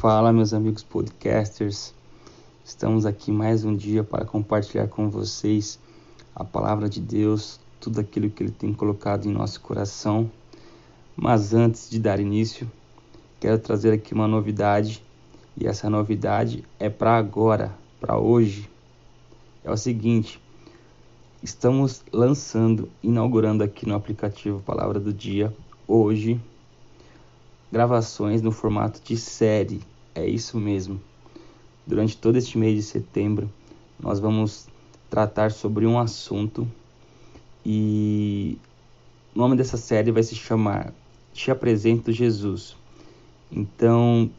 Fala, meus amigos podcasters. Estamos aqui mais um dia para compartilhar com vocês a palavra de Deus, tudo aquilo que Ele tem colocado em nosso coração. Mas antes de dar início, quero trazer aqui uma novidade, e essa novidade é para agora, para hoje. É o seguinte: estamos lançando, inaugurando aqui no aplicativo Palavra do Dia, hoje, gravações no formato de série. É isso mesmo. Durante todo este mês de setembro, nós vamos tratar sobre um assunto e o nome dessa série vai se chamar Te Apresento Jesus. Então,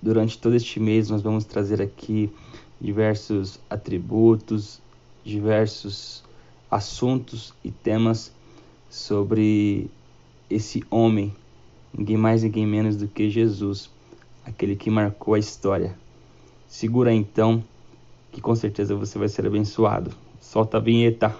durante todo este mês, nós vamos trazer aqui diversos atributos, diversos assuntos e temas sobre esse homem ninguém mais, ninguém menos do que Jesus, aquele que marcou a história. Segura então, que com certeza você vai ser abençoado. Solta a vinheta.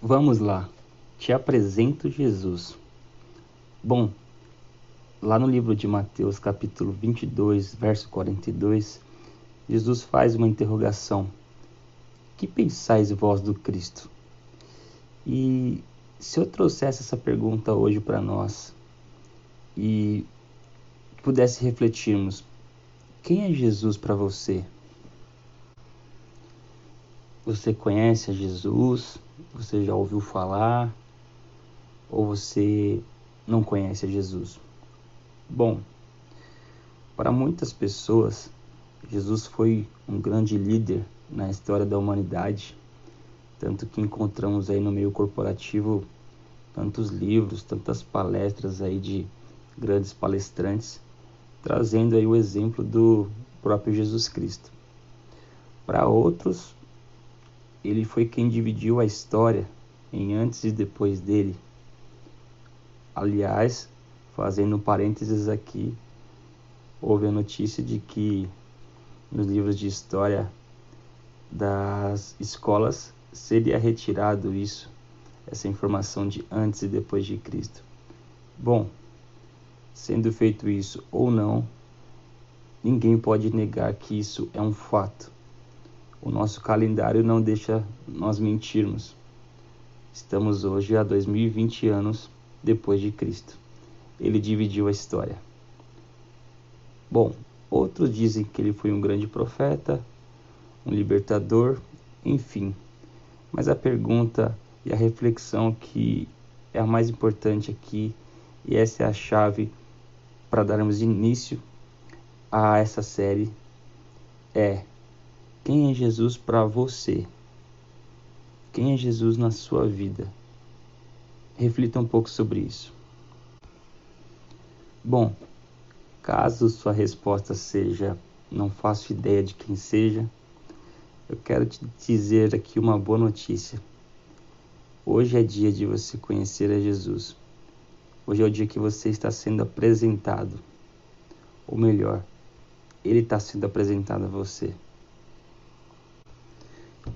Vamos lá. Te apresento Jesus. Bom, lá no livro de Mateus, capítulo 22, verso 42, Jesus faz uma interrogação: Que pensais vós do Cristo? E se eu trouxesse essa pergunta hoje para nós e pudesse refletirmos: Quem é Jesus para você? Você conhece a Jesus? Você já ouviu falar? Ou você não conhece a Jesus? Bom, para muitas pessoas, Jesus foi um grande líder na história da humanidade, tanto que encontramos aí no meio corporativo tantos livros, tantas palestras aí de grandes palestrantes, trazendo aí o exemplo do próprio Jesus Cristo. Para outros, ele foi quem dividiu a história em antes e depois dele Aliás, fazendo parênteses aqui, houve a notícia de que nos livros de história das escolas seria retirado isso, essa informação de antes e depois de Cristo. Bom, sendo feito isso ou não, ninguém pode negar que isso é um fato. O nosso calendário não deixa nós mentirmos. Estamos hoje há 2020 anos depois de Cristo. Ele dividiu a história. Bom, outros dizem que ele foi um grande profeta, um libertador, enfim. Mas a pergunta e a reflexão que é a mais importante aqui, e essa é a chave para darmos início a essa série, é: quem é Jesus para você? Quem é Jesus na sua vida? Reflita um pouco sobre isso. Bom, caso sua resposta seja não faço ideia de quem seja, eu quero te dizer aqui uma boa notícia. Hoje é dia de você conhecer a Jesus. Hoje é o dia que você está sendo apresentado. Ou melhor, ele está sendo apresentado a você.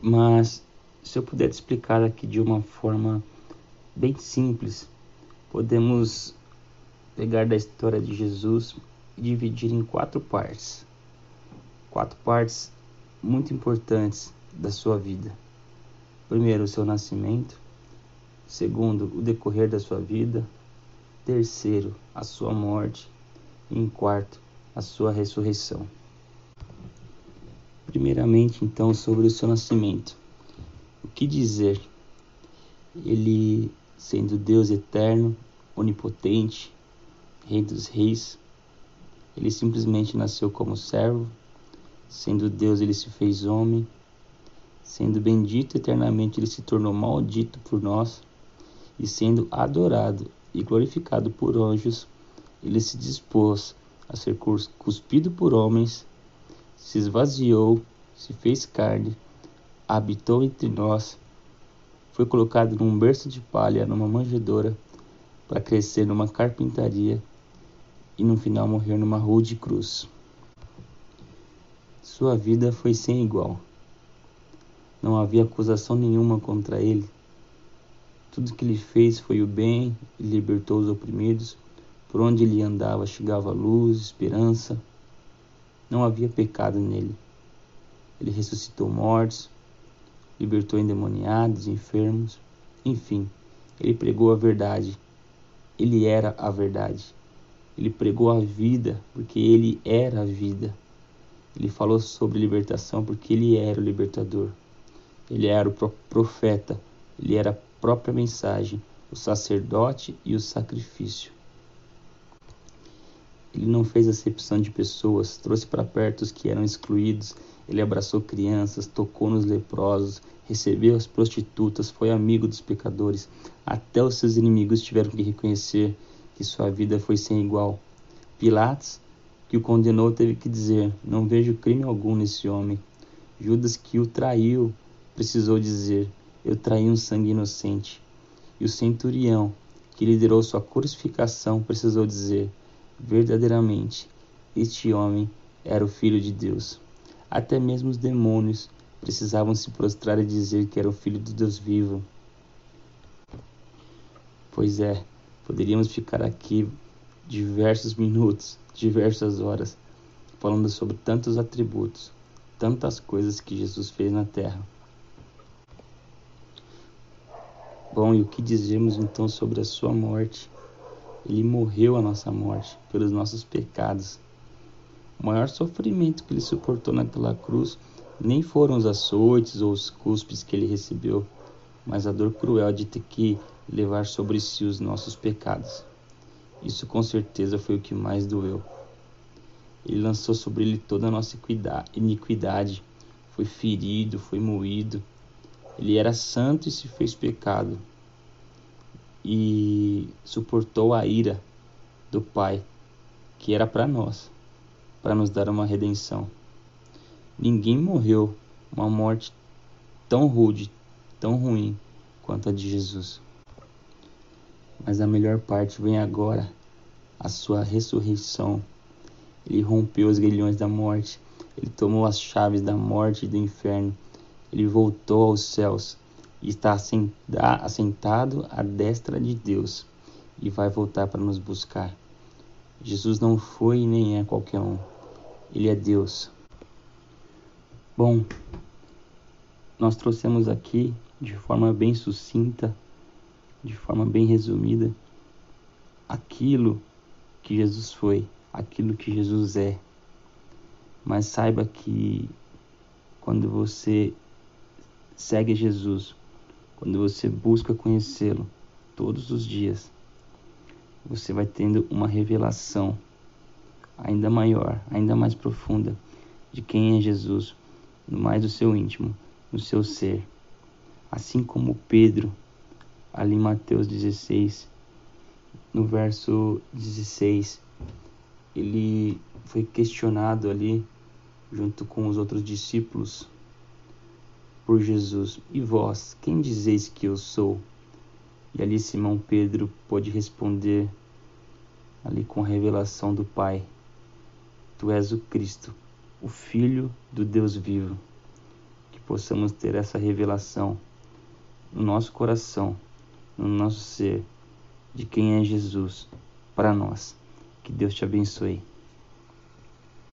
Mas se eu puder te explicar aqui de uma forma bem simples. Podemos pegar da história de Jesus e dividir em quatro partes. Quatro partes muito importantes da sua vida. Primeiro, o seu nascimento. Segundo, o decorrer da sua vida. Terceiro, a sua morte. E em quarto, a sua ressurreição. Primeiramente, então, sobre o seu nascimento. O que dizer? Ele sendo Deus eterno, onipotente, Rei dos Reis. Ele simplesmente nasceu como servo, sendo Deus, ele se fez homem, sendo bendito eternamente, ele se tornou maldito por nós, e sendo adorado e glorificado por anjos, ele se dispôs a ser cuspido por homens, se esvaziou, se fez carne, habitou entre nós foi colocado num berço de palha, numa manjedoura, para crescer numa carpintaria e no final morrer numa rude cruz. Sua vida foi sem igual. Não havia acusação nenhuma contra ele. Tudo que ele fez foi o bem e libertou os oprimidos. Por onde ele andava chegava luz, esperança. Não havia pecado nele. Ele ressuscitou mortos, libertou endemoniados, enfermos, enfim, ele pregou a verdade. Ele era a verdade. Ele pregou a vida porque ele era a vida. Ele falou sobre libertação porque ele era o libertador. Ele era o profeta, ele era a própria mensagem, o sacerdote e o sacrifício. Ele não fez acepção de pessoas, trouxe para perto os que eram excluídos, ele abraçou crianças, tocou nos leprosos, recebeu as prostitutas, foi amigo dos pecadores. Até os seus inimigos tiveram que reconhecer que sua vida foi sem igual. Pilatos, que o condenou, teve que dizer: Não vejo crime algum nesse homem. Judas, que o traiu, precisou dizer: Eu traí um sangue inocente. E o centurião, que liderou sua crucificação, precisou dizer: Verdadeiramente, este homem era o Filho de Deus. Até mesmo os demônios precisavam se prostrar e dizer que era o Filho do Deus vivo. Pois é, poderíamos ficar aqui diversos minutos, diversas horas, falando sobre tantos atributos, tantas coisas que Jesus fez na terra. Bom, e o que dizemos então sobre a sua morte? Ele morreu a nossa morte pelos nossos pecados. O maior sofrimento que ele suportou naquela cruz nem foram os açoites ou os cuspes que ele recebeu, mas a dor cruel de ter que levar sobre si os nossos pecados. Isso com certeza foi o que mais doeu. Ele lançou sobre ele toda a nossa iniquidade, foi ferido, foi moído, ele era santo e se fez pecado. E suportou a ira do Pai, que era para nós, para nos dar uma redenção. Ninguém morreu uma morte tão rude, tão ruim quanto a de Jesus. Mas a melhor parte vem agora, a sua ressurreição. Ele rompeu os grilhões da morte, ele tomou as chaves da morte e do inferno ele voltou aos céus e está assentado à destra de Deus e vai voltar para nos buscar. Jesus não foi e nem é qualquer um. Ele é Deus. Bom, nós trouxemos aqui de forma bem sucinta, de forma bem resumida, aquilo que Jesus foi, aquilo que Jesus é. Mas saiba que quando você segue Jesus, quando você busca conhecê-lo todos os dias, você vai tendo uma revelação ainda maior, ainda mais profunda de quem é Jesus, no mais do seu íntimo, no seu ser. Assim como Pedro, ali em Mateus 16, no verso 16, ele foi questionado ali junto com os outros discípulos por Jesus: E vós, quem dizeis que eu sou? E ali Simão Pedro pôde responder, ali com a revelação do Pai: Tu és o Cristo, o Filho do Deus vivo. Que possamos ter essa revelação no nosso coração, no nosso ser, de quem é Jesus para nós. Que Deus te abençoe.